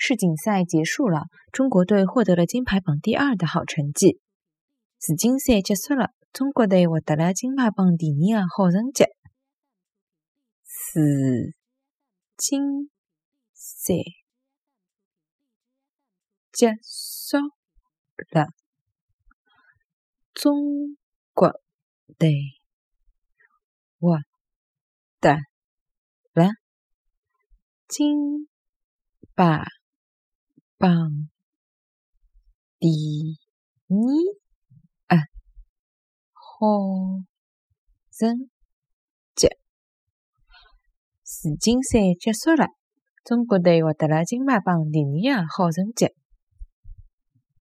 世锦赛结束了，中国队获得了金牌榜第二的好成绩。世锦赛结束了，中国队获得了金牌榜第二的好成绩。世锦赛结束了，中国队获得了金牌榜第二啊好成绩。世锦赛结束了，中国队获得了金牌榜第二的好成绩。